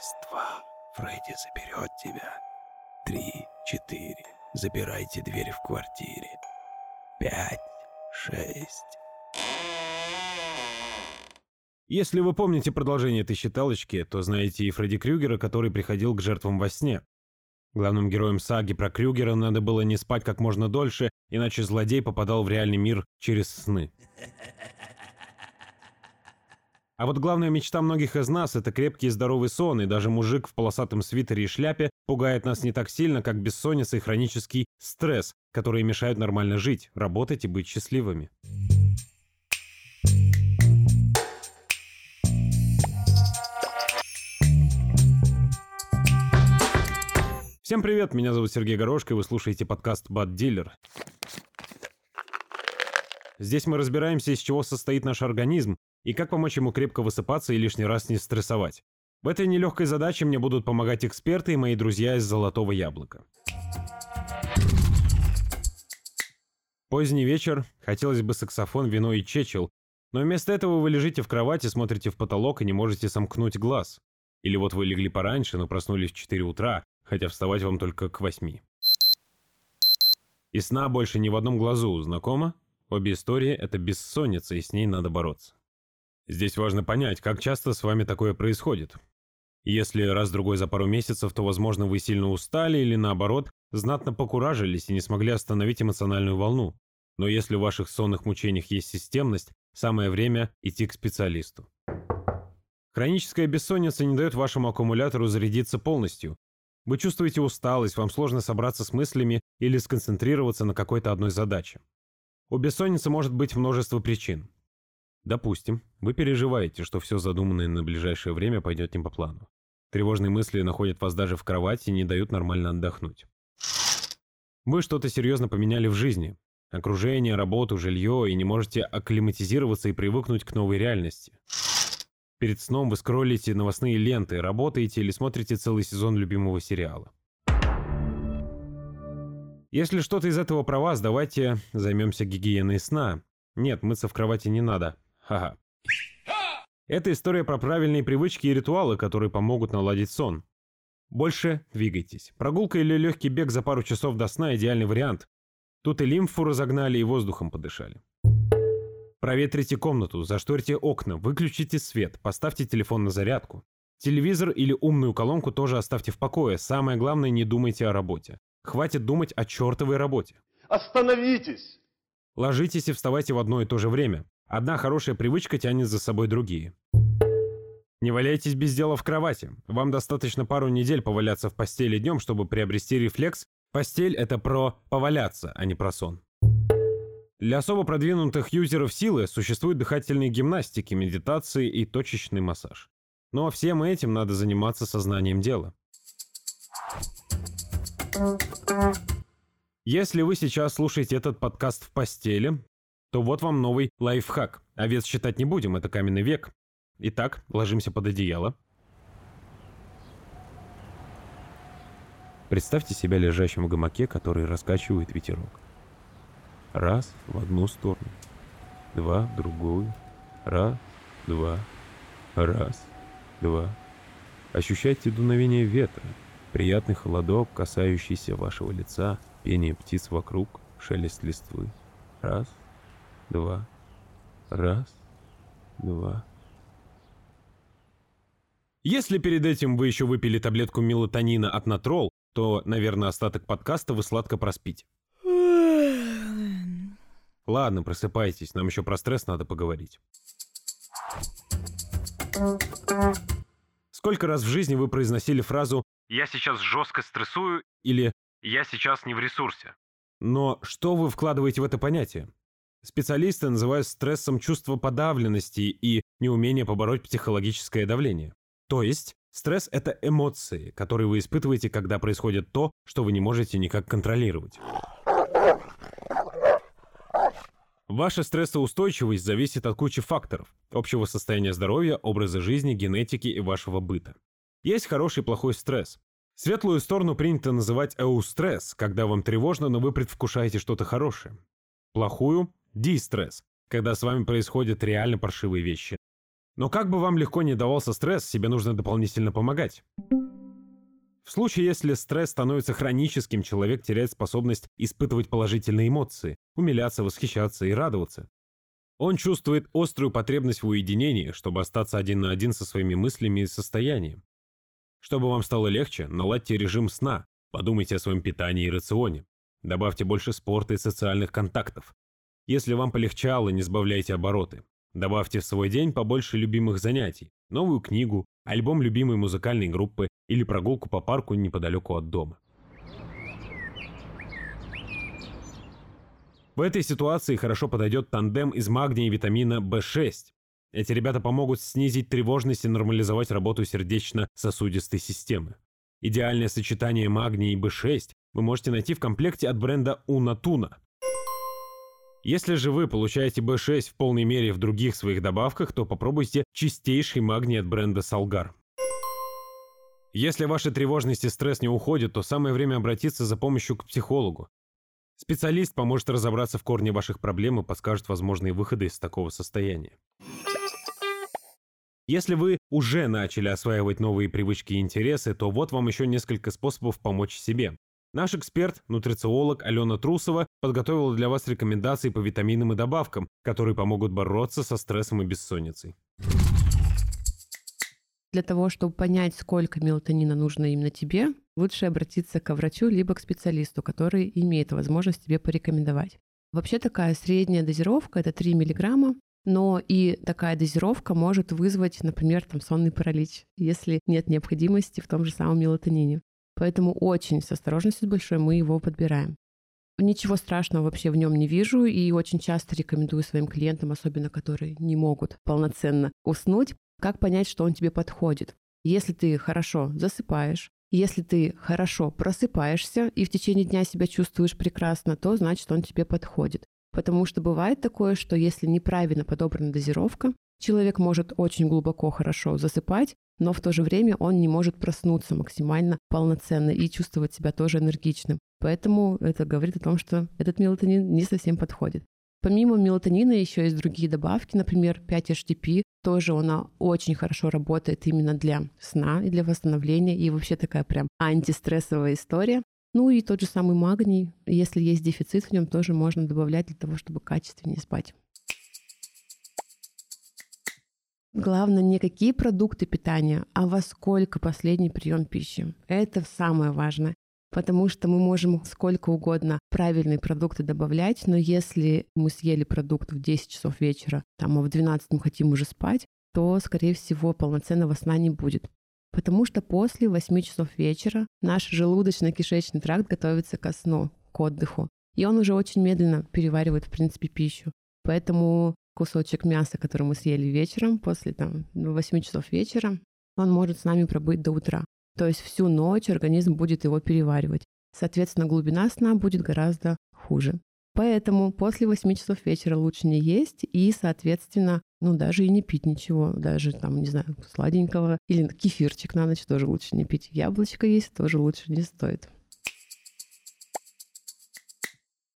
Раз, два, Фредди заберет тебя. Три, четыре, забирайте дверь в квартире. Пять, шесть. Если вы помните продолжение этой считалочки, то знаете и Фредди Крюгера, который приходил к жертвам во сне. Главным героем саги про Крюгера надо было не спать как можно дольше, иначе злодей попадал в реальный мир через сны. А вот главная мечта многих из нас – это крепкий и здоровый сон, и даже мужик в полосатом свитере и шляпе пугает нас не так сильно, как бессонница и хронический стресс, которые мешают нормально жить, работать и быть счастливыми. Всем привет, меня зовут Сергей Горошко, и вы слушаете подкаст «Бад Дилер». Здесь мы разбираемся, из чего состоит наш организм, и как помочь ему крепко высыпаться и лишний раз не стрессовать. В этой нелегкой задаче мне будут помогать эксперты и мои друзья из «Золотого яблока». Поздний вечер, хотелось бы саксофон, вино и чечел, но вместо этого вы лежите в кровати, смотрите в потолок и не можете сомкнуть глаз. Или вот вы легли пораньше, но проснулись в 4 утра, хотя вставать вам только к 8. И сна больше ни в одном глазу, знакомо? Обе истории — это бессонница, и с ней надо бороться. Здесь важно понять, как часто с вами такое происходит. Если раз-другой за пару месяцев, то, возможно, вы сильно устали или, наоборот, знатно покуражились и не смогли остановить эмоциональную волну. Но если в ваших сонных мучениях есть системность, самое время идти к специалисту. Хроническая бессонница не дает вашему аккумулятору зарядиться полностью. Вы чувствуете усталость, вам сложно собраться с мыслями или сконцентрироваться на какой-то одной задаче. У бессонницы может быть множество причин. Допустим, вы переживаете, что все задуманное на ближайшее время пойдет не по плану. Тревожные мысли находят вас даже в кровати и не дают нормально отдохнуть. Вы что-то серьезно поменяли в жизни. Окружение, работу, жилье, и не можете акклиматизироваться и привыкнуть к новой реальности. Перед сном вы скроллите новостные ленты, работаете или смотрите целый сезон любимого сериала. Если что-то из этого про вас, давайте займемся гигиеной сна. Нет, мыться в кровати не надо. Ха-ха. Это история про правильные привычки и ритуалы, которые помогут наладить сон. Больше двигайтесь. Прогулка или легкий бег за пару часов до сна – идеальный вариант. Тут и лимфу разогнали, и воздухом подышали. Проветрите комнату, зашторьте окна, выключите свет, поставьте телефон на зарядку. Телевизор или умную колонку тоже оставьте в покое. Самое главное, не думайте о работе. Хватит думать о чертовой работе. Остановитесь! Ложитесь и вставайте в одно и то же время. Одна хорошая привычка тянет за собой другие. Не валяйтесь без дела в кровати. Вам достаточно пару недель поваляться в постели днем, чтобы приобрести рефлекс. Постель — это про поваляться, а не про сон. Для особо продвинутых юзеров силы существуют дыхательные гимнастики, медитации и точечный массаж. Но всем этим надо заниматься сознанием дела. Если вы сейчас слушаете этот подкаст в постели, то вот вам новый лайфхак. Овец считать не будем, это каменный век. Итак, ложимся под одеяло. Представьте себя лежащим в гамаке, который раскачивает ветерок. Раз в одну сторону, два в другую, раз, два, раз, два. Ощущайте дуновение ветра, приятный холодок, касающийся вашего лица, пение птиц вокруг, шелест листвы. Раз, два. Раз, два. Если перед этим вы еще выпили таблетку мелатонина от Натрол, то, наверное, остаток подкаста вы сладко проспите. Ладно, просыпайтесь, нам еще про стресс надо поговорить. Сколько раз в жизни вы произносили фразу «Я сейчас жестко стрессую» или «Я сейчас не в ресурсе»? Но что вы вкладываете в это понятие? Специалисты называют стрессом чувство подавленности и неумение побороть психологическое давление. То есть, стресс – это эмоции, которые вы испытываете, когда происходит то, что вы не можете никак контролировать. Ваша стрессоустойчивость зависит от кучи факторов – общего состояния здоровья, образа жизни, генетики и вашего быта. Есть хороший и плохой стресс. Светлую сторону принято называть эустресс, когда вам тревожно, но вы предвкушаете что-то хорошее. Плохую Дистресс, когда с вами происходят реально паршивые вещи. Но как бы вам легко не давался стресс, себе нужно дополнительно помогать. В случае, если стресс становится хроническим, человек теряет способность испытывать положительные эмоции, умиляться, восхищаться и радоваться. Он чувствует острую потребность в уединении, чтобы остаться один на один со своими мыслями и состоянием. Чтобы вам стало легче, наладьте режим сна, подумайте о своем питании и рационе. Добавьте больше спорта и социальных контактов. Если вам полегчало, не сбавляйте обороты. Добавьте в свой день побольше любимых занятий, новую книгу, альбом любимой музыкальной группы или прогулку по парку неподалеку от дома. В этой ситуации хорошо подойдет тандем из магния и витамина В6. Эти ребята помогут снизить тревожность и нормализовать работу сердечно-сосудистой системы. Идеальное сочетание магния и В6 вы можете найти в комплекте от бренда Унатуна. Если же вы получаете B6 в полной мере в других своих добавках, то попробуйте чистейший магний от бренда Salgar. Если ваша тревожность и стресс не уходят, то самое время обратиться за помощью к психологу. Специалист поможет разобраться в корне ваших проблем и подскажет возможные выходы из такого состояния. Если вы уже начали осваивать новые привычки и интересы, то вот вам еще несколько способов помочь себе. Наш эксперт, нутрициолог Алена Трусова подготовила для вас рекомендации по витаминам и добавкам, которые помогут бороться со стрессом и бессонницей. Для того, чтобы понять, сколько мелатонина нужно именно тебе, лучше обратиться к врачу либо к специалисту, который имеет возможность тебе порекомендовать. Вообще такая средняя дозировка – это 3 мг, но и такая дозировка может вызвать, например, там, сонный паралич, если нет необходимости в том же самом мелатонине. Поэтому очень с осторожностью большой мы его подбираем. Ничего страшного вообще в нем не вижу и очень часто рекомендую своим клиентам, особенно которые не могут полноценно уснуть, как понять, что он тебе подходит? Если ты хорошо засыпаешь, если ты хорошо просыпаешься и в течение дня себя чувствуешь прекрасно, то значит он тебе подходит. Потому что бывает такое, что если неправильно подобрана дозировка, человек может очень глубоко хорошо засыпать, но в то же время он не может проснуться максимально полноценно и чувствовать себя тоже энергичным. Поэтому это говорит о том, что этот мелатонин не совсем подходит. Помимо мелатонина еще есть другие добавки, например, 5-HTP, тоже она очень хорошо работает именно для сна и для восстановления, и вообще такая прям антистрессовая история. Ну и тот же самый магний, если есть дефицит в нем, тоже можно добавлять для того, чтобы качественнее спать. Главное, не какие продукты питания, а во сколько последний прием пищи. Это самое важное потому что мы можем сколько угодно правильные продукты добавлять, но если мы съели продукт в 10 часов вечера, там, а в 12 мы хотим уже спать, то, скорее всего, полноценного сна не будет. Потому что после 8 часов вечера наш желудочно-кишечный тракт готовится ко сну, к отдыху. И он уже очень медленно переваривает, в принципе, пищу. Поэтому кусочек мяса, который мы съели вечером, после там, 8 часов вечера, он может с нами пробыть до утра. То есть всю ночь организм будет его переваривать. Соответственно, глубина сна будет гораздо хуже. Поэтому после 8 часов вечера лучше не есть и, соответственно, ну, даже и не пить ничего, даже там, не знаю, сладенького. Или кефирчик на ночь тоже лучше не пить. Яблочко есть тоже лучше не стоит.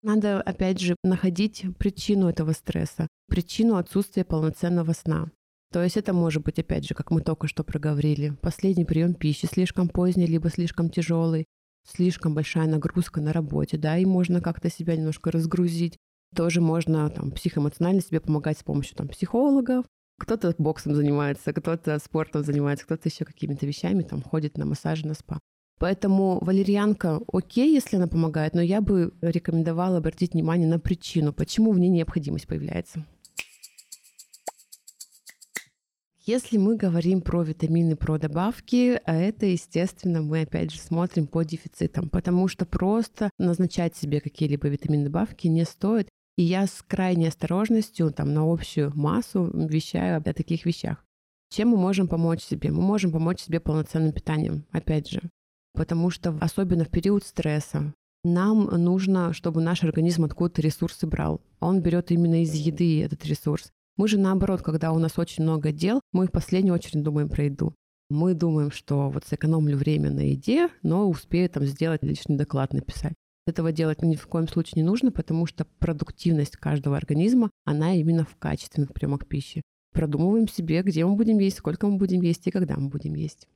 Надо, опять же, находить причину этого стресса, причину отсутствия полноценного сна. То есть это может быть, опять же, как мы только что проговорили, последний прием пищи слишком поздний, либо слишком тяжелый, слишком большая нагрузка на работе, да, и можно как-то себя немножко разгрузить. Тоже можно там, психоэмоционально себе помогать с помощью там, психологов. Кто-то боксом занимается, кто-то спортом занимается, кто-то еще какими-то вещами там ходит на массаж, на спа. Поэтому валерьянка окей, если она помогает, но я бы рекомендовала обратить внимание на причину, почему в ней необходимость появляется. Если мы говорим про витамины, про добавки, а это, естественно, мы опять же смотрим по дефицитам, потому что просто назначать себе какие-либо витамины добавки не стоит. И я с крайней осторожностью там, на общую массу вещаю о таких вещах. Чем мы можем помочь себе? Мы можем помочь себе полноценным питанием, опять же. Потому что особенно в период стресса нам нужно, чтобы наш организм откуда-то ресурсы брал. Он берет именно из еды этот ресурс. Мы же наоборот, когда у нас очень много дел, мы в последнюю очередь думаем про еду. Мы думаем, что вот сэкономлю время на еде, но успею там сделать личный доклад написать. Этого делать ни в коем случае не нужно, потому что продуктивность каждого организма, она именно в качественных приемах пищи. продумываем себе, где мы будем есть, сколько мы будем есть и когда мы будем есть.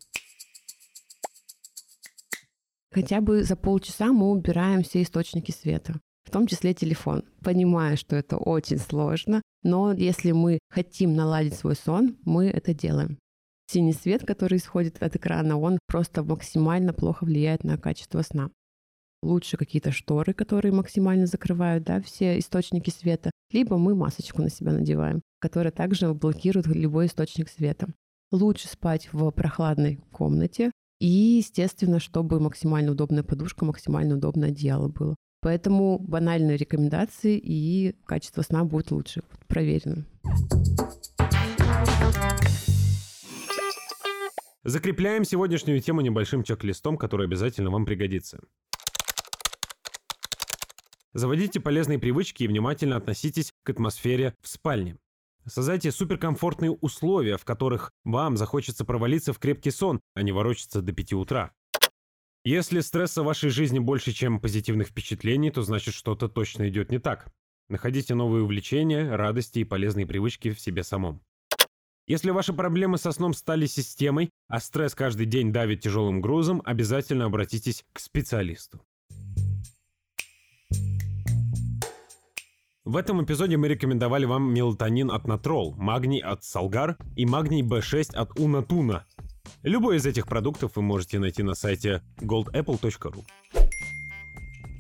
Хотя бы за полчаса мы убираем все источники света, в том числе телефон, понимая, что это очень сложно, но если мы хотим наладить свой сон, мы это делаем. Синий свет, который исходит от экрана, он просто максимально плохо влияет на качество сна. Лучше какие-то шторы, которые максимально закрывают да, все источники света, либо мы масочку на себя надеваем, которая также блокирует любой источник света. Лучше спать в прохладной комнате, и, естественно, чтобы максимально удобная подушка, максимально удобное одеяло было. Поэтому банальные рекомендации и качество сна будет лучше. Проверено. Закрепляем сегодняшнюю тему небольшим чек-листом, который обязательно вам пригодится. Заводите полезные привычки и внимательно относитесь к атмосфере в спальне. Создайте суперкомфортные условия, в которых вам захочется провалиться в крепкий сон, а не ворочаться до 5 утра. Если стресса в вашей жизни больше, чем позитивных впечатлений, то значит что-то точно идет не так. Находите новые увлечения, радости и полезные привычки в себе самом. Если ваши проблемы со сном стали системой, а стресс каждый день давит тяжелым грузом, обязательно обратитесь к специалисту. В этом эпизоде мы рекомендовали вам мелатонин от Натрол, магний от Салгар и магний B6 от Унатуна. Любой из этих продуктов вы можете найти на сайте goldapple.ru.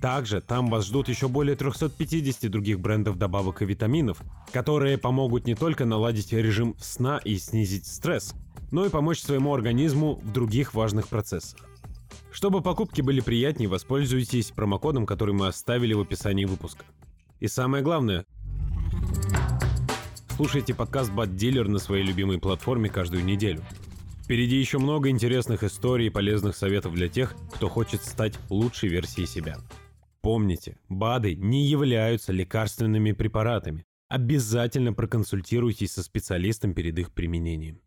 Также там вас ждут еще более 350 других брендов добавок и витаминов, которые помогут не только наладить режим сна и снизить стресс, но и помочь своему организму в других важных процессах. Чтобы покупки были приятнее, воспользуйтесь промокодом, который мы оставили в описании выпуска. И самое главное, слушайте подкаст Bad Dealer на своей любимой платформе каждую неделю. Впереди еще много интересных историй и полезных советов для тех, кто хочет стать лучшей версией себя. Помните, БАДы не являются лекарственными препаратами. Обязательно проконсультируйтесь со специалистом перед их применением.